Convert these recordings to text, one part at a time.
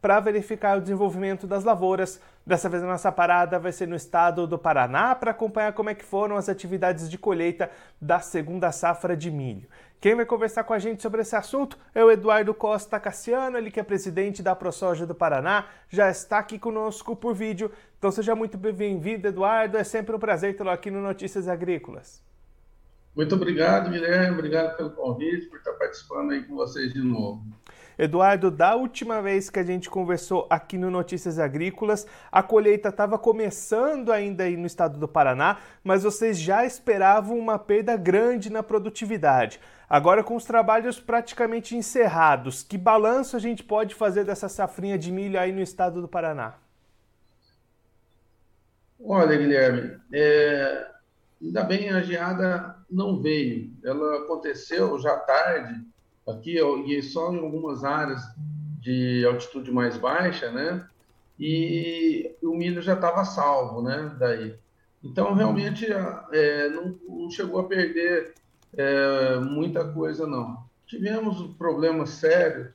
para verificar o desenvolvimento das lavouras. Dessa vez a nossa parada vai ser no estado do Paraná para acompanhar como é que foram as atividades de colheita da segunda safra de milho. Quem vai conversar com a gente sobre esse assunto é o Eduardo Costa Cassiano, ele que é presidente da ProSoja do Paraná, já está aqui conosco por vídeo. Então seja muito bem-vindo, Eduardo. É sempre um prazer tê-lo aqui no Notícias Agrícolas. Muito obrigado, Guilherme. Obrigado pelo convite, por estar participando aí com vocês de novo. Eduardo, da última vez que a gente conversou aqui no Notícias Agrícolas, a colheita estava começando ainda aí no estado do Paraná, mas vocês já esperavam uma perda grande na produtividade. Agora, com os trabalhos praticamente encerrados, que balanço a gente pode fazer dessa safrinha de milho aí no estado do Paraná? Olha, Guilherme, é... ainda bem a geada não veio. Ela aconteceu já tarde, aqui e só em algumas áreas de altitude mais baixa, né? E o milho já estava salvo, né? Daí. Então, realmente, é, não, não, chegou a perder é, muita coisa, não. Tivemos um problema sério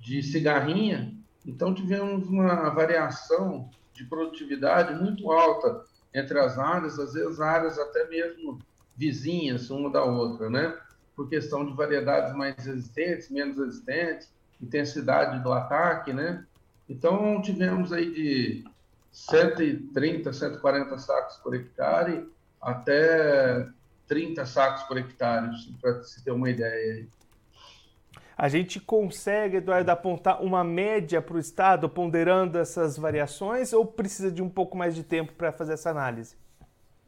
de cigarrinha, então tivemos uma variação de produtividade muito alta entre as áreas, às vezes áreas até mesmo vizinhas uma da outra, né? Por questão de variedades mais resistentes, menos resistentes, intensidade do ataque, né? Então, tivemos aí de 130, 140 sacos por hectare até 30 sacos por hectare, para se ter uma ideia. A gente consegue, Eduardo, apontar uma média para o Estado, ponderando essas variações, ou precisa de um pouco mais de tempo para fazer essa análise?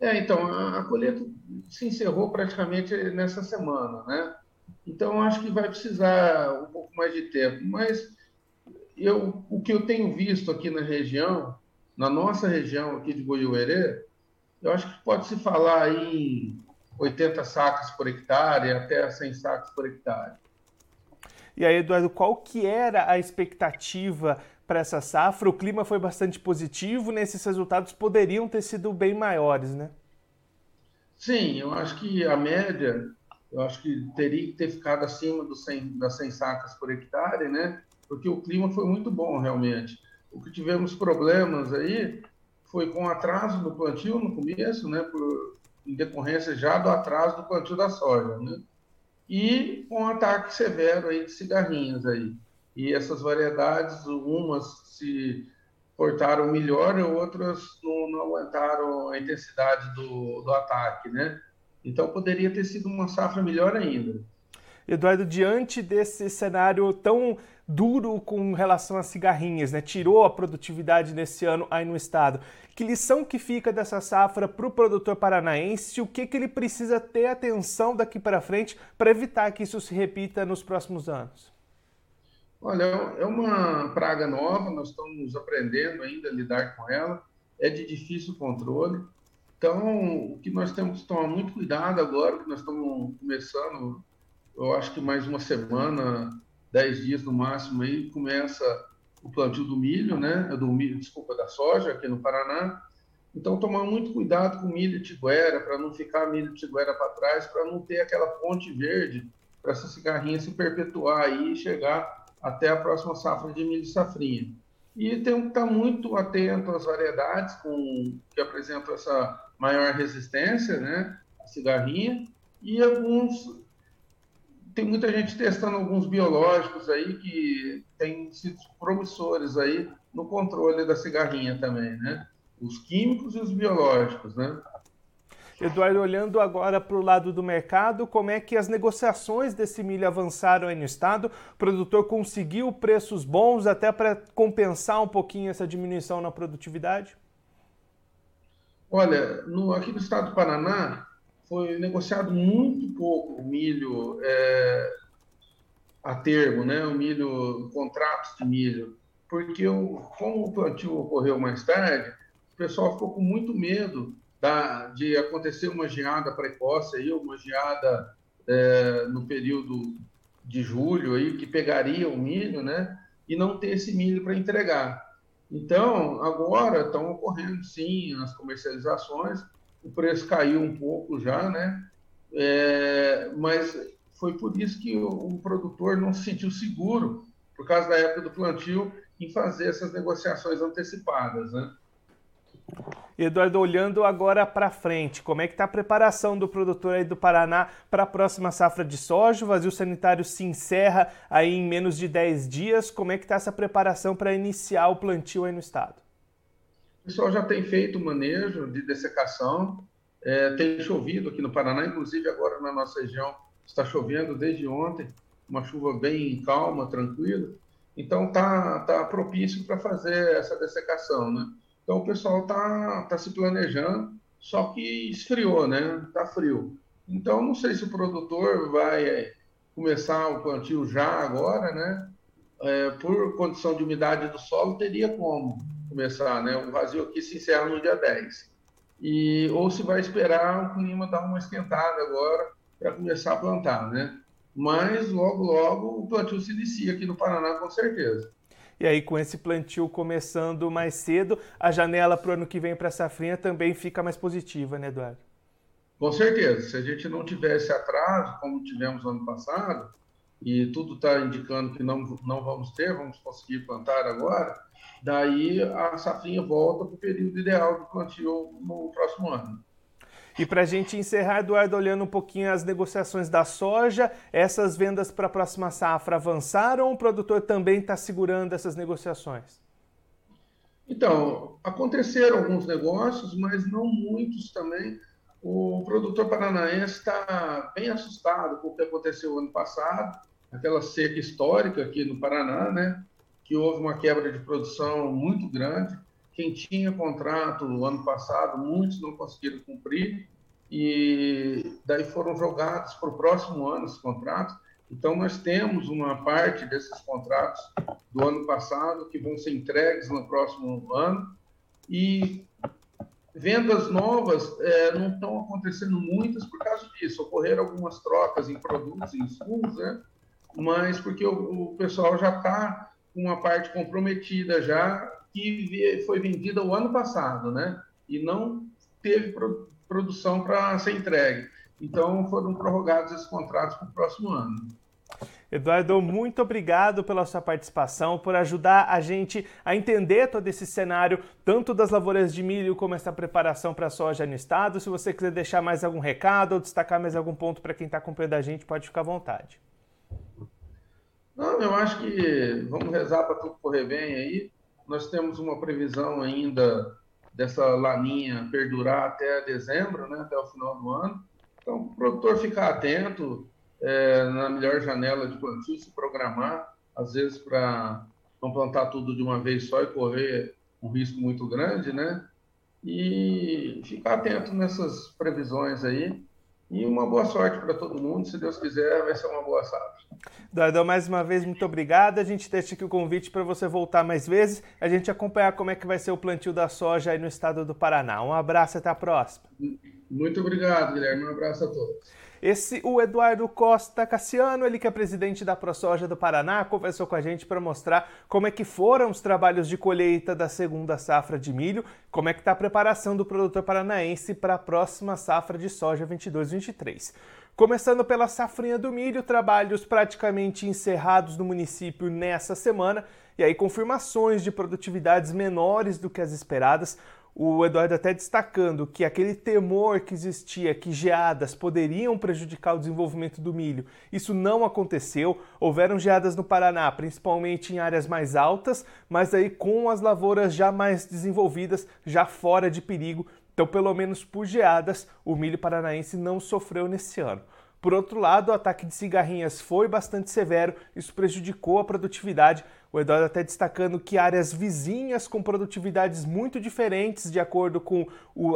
É, então, a, a colheita se encerrou praticamente nessa semana, né? Então, acho que vai precisar um pouco mais de tempo. Mas eu, o que eu tenho visto aqui na região, na nossa região aqui de Goiuerê, eu acho que pode se falar em 80 sacas por hectare até 100 sacas por hectare. E aí, Eduardo, qual que era a expectativa para essa safra, o clima foi bastante positivo, nesses resultados poderiam ter sido bem maiores, né? Sim, eu acho que a média, eu acho que teria que ter ficado acima dos 100, das 100 sacas por hectare, né? Porque o clima foi muito bom, realmente. O que tivemos problemas aí foi com atraso do plantio no começo, né? Por, em decorrência já do atraso do plantio da soja, né? E com um ataque severo aí de cigarrinhas aí e essas variedades, umas se portaram melhor e outras não, não aguentaram a intensidade do, do ataque, né? Então poderia ter sido uma safra melhor ainda. Eduardo, diante desse cenário tão duro com relação às cigarrinhas, né? Tirou a produtividade nesse ano aí no estado. Que lição que fica dessa safra para o produtor paranaense? O que, que ele precisa ter atenção daqui para frente para evitar que isso se repita nos próximos anos? Olha, é uma praga nova, nós estamos aprendendo ainda a lidar com ela, é de difícil controle. Então, o que nós temos que tomar muito cuidado agora, que nós estamos começando, eu acho que mais uma semana, dez dias no máximo, aí começa o plantio do milho, né? Do milho, desculpa, da soja aqui no Paraná. Então, tomar muito cuidado com milho tiguera, para não ficar milho tiguera para trás, para não ter aquela ponte verde, para essa cigarrinha se perpetuar aí e chegar até a próxima safra de milho safrinha. E tem que estar muito atento às variedades com, que apresentam essa maior resistência, né? A cigarrinha. E alguns. Tem muita gente testando alguns biológicos aí que têm sido promissores aí no controle da cigarrinha também, né? Os químicos e os biológicos, né? Eduardo, olhando agora para o lado do mercado, como é que as negociações desse milho avançaram aí no estado? O produtor conseguiu preços bons até para compensar um pouquinho essa diminuição na produtividade? Olha, no, aqui no estado do Paraná foi negociado muito pouco milho é, a termo, né? O milho, contratos de milho, porque o, como o plantio ocorreu mais tarde, o pessoal ficou com muito medo da, de acontecer uma geada precoce aí, uma geada é, no período de julho aí que pegaria o milho, né? E não ter esse milho para entregar. Então, agora estão ocorrendo sim as comercializações, o preço caiu um pouco já, né? É, mas foi por isso que o, o, produtor não se sentiu seguro, por causa da época do plantio, em fazer essas negociações antecipadas, né? Eduardo, olhando agora para frente, como é que está a preparação do produtor aí do Paraná para a próxima safra de soja? O vazio sanitário se encerra aí em menos de 10 dias. Como é que está essa preparação para iniciar o plantio aí no estado? O pessoal já tem feito manejo de dessecação, é, tem chovido aqui no Paraná, inclusive agora na nossa região está chovendo desde ontem, uma chuva bem calma, tranquila. Então tá, tá propício para fazer essa dessecação, né? Então o pessoal tá, tá se planejando, só que esfriou, né? Tá frio. Então não sei se o produtor vai começar o plantio já agora, né? É, por condição de umidade do solo, teria como começar, né? O vazio aqui se encerra no dia 10. E, ou se vai esperar o clima dar uma esquentada agora para começar a plantar, né? Mas logo, logo o plantio se inicia aqui no Paraná, com certeza. E aí, com esse plantio começando mais cedo, a janela para o ano que vem para a safrinha também fica mais positiva, né, Eduardo? Com certeza. Se a gente não tivesse atraso, como tivemos ano passado, e tudo está indicando que não, não vamos ter, vamos conseguir plantar agora, daí a safrinha volta para o período ideal do plantio no próximo ano. E para a gente encerrar, Eduardo, olhando um pouquinho as negociações da soja, essas vendas para a próxima safra avançaram ou o produtor também está segurando essas negociações? Então, aconteceram alguns negócios, mas não muitos também. O produtor paranaense está bem assustado com o que aconteceu ano passado, aquela seca histórica aqui no Paraná, né? Que houve uma quebra de produção muito grande quem tinha contrato no ano passado, muitos não conseguiram cumprir e daí foram jogados para o próximo ano esses contratos. Então, nós temos uma parte desses contratos do ano passado que vão ser entregues no próximo ano e vendas novas é, não estão acontecendo muitas por causa disso. Ocorreram algumas trocas em produtos, em insumos, né? mas porque o, o pessoal já está com uma parte comprometida já que foi vendida o ano passado, né? E não teve produção para ser entregue. Então foram prorrogados esses contratos para o próximo ano. Eduardo, muito obrigado pela sua participação, por ajudar a gente a entender todo esse cenário, tanto das lavouras de milho como essa preparação para a soja no estado. Se você quiser deixar mais algum recado ou destacar mais algum ponto para quem está acompanhando a gente, pode ficar à vontade. Não, eu acho que vamos rezar para tudo correr bem aí. Nós temos uma previsão ainda dessa laninha perdurar até dezembro, né, até o final do ano. Então, o produtor ficar atento é, na melhor janela de plantio, se programar, às vezes para não plantar tudo de uma vez só e correr um risco muito grande, né? E ficar atento nessas previsões aí e uma boa sorte para todo mundo. Se Deus quiser, vai ser uma boa safra. Dardão, mais uma vez, muito obrigado. A gente deixa aqui o convite para você voltar mais vezes, a gente acompanhar como é que vai ser o plantio da soja aí no estado do Paraná. Um abraço e até a próxima. Muito obrigado, Guilherme. Um abraço a todos. Esse, o Eduardo Costa Cassiano, ele que é presidente da ProSoja do Paraná, conversou com a gente para mostrar como é que foram os trabalhos de colheita da segunda safra de milho, como é que está a preparação do produtor paranaense para a próxima safra de soja 22-23. Começando pela safrinha do milho, trabalhos praticamente encerrados no município nessa semana, e aí confirmações de produtividades menores do que as esperadas, o Eduardo até destacando que aquele temor que existia que geadas poderiam prejudicar o desenvolvimento do milho, isso não aconteceu. Houveram geadas no Paraná, principalmente em áreas mais altas, mas aí com as lavouras já mais desenvolvidas, já fora de perigo. Então, pelo menos por geadas, o milho paranaense não sofreu nesse ano. Por outro lado, o ataque de cigarrinhas foi bastante severo, isso prejudicou a produtividade. O Eduardo até destacando que áreas vizinhas com produtividades muito diferentes, de acordo com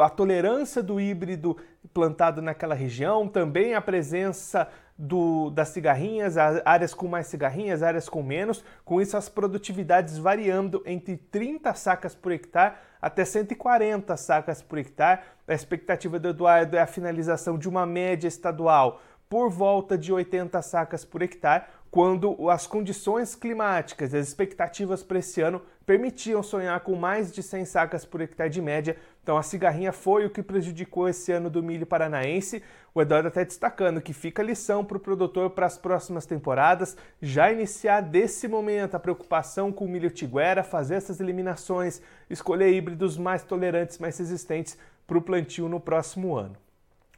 a tolerância do híbrido plantado naquela região, também a presença do, das cigarrinhas, áreas com mais cigarrinhas, áreas com menos, com isso as produtividades variando entre 30 sacas por hectare até 140 sacas por hectare. A expectativa do Eduardo é a finalização de uma média estadual por volta de 80 sacas por hectare, quando as condições climáticas e as expectativas para esse ano permitiam sonhar com mais de 100 sacas por hectare de média. Então a cigarrinha foi o que prejudicou esse ano do milho paranaense. O Eduardo até destacando que fica lição para o produtor para as próximas temporadas, já iniciar desse momento a preocupação com o milho tiguera, fazer essas eliminações, escolher híbridos mais tolerantes, mais resistentes para o plantio no próximo ano.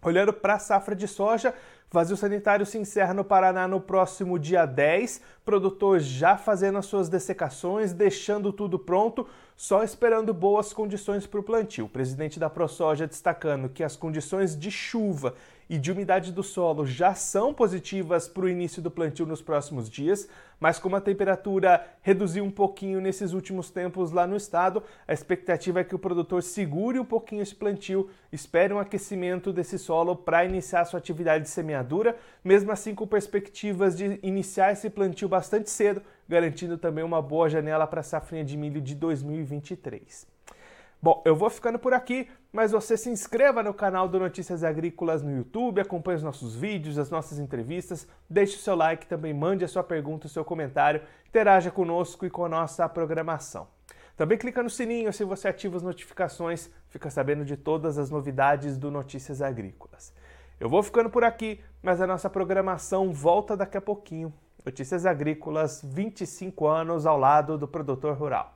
Olhando para a safra de soja, vazio sanitário se encerra no Paraná no próximo dia 10, produtor já fazendo as suas dessecações, deixando tudo pronto, só esperando boas condições para o plantio. O presidente da ProSoja destacando que as condições de chuva e de umidade do solo já são positivas para o início do plantio nos próximos dias, mas como a temperatura reduziu um pouquinho nesses últimos tempos lá no estado, a expectativa é que o produtor segure um pouquinho esse plantio, espere um aquecimento desse solo para iniciar sua atividade de semeadura, mesmo assim com perspectivas de iniciar esse plantio bastante cedo, garantindo também uma boa janela para a safrinha de milho de 2023. Bom, eu vou ficando por aqui, mas você se inscreva no canal do Notícias Agrícolas no YouTube, acompanhe os nossos vídeos, as nossas entrevistas, deixe o seu like, também mande a sua pergunta, o seu comentário, interaja conosco e com a nossa programação. Também clica no sininho se você ativa as notificações, fica sabendo de todas as novidades do Notícias Agrícolas. Eu vou ficando por aqui, mas a nossa programação volta daqui a pouquinho. Notícias Agrícolas, 25 anos ao lado do produtor rural.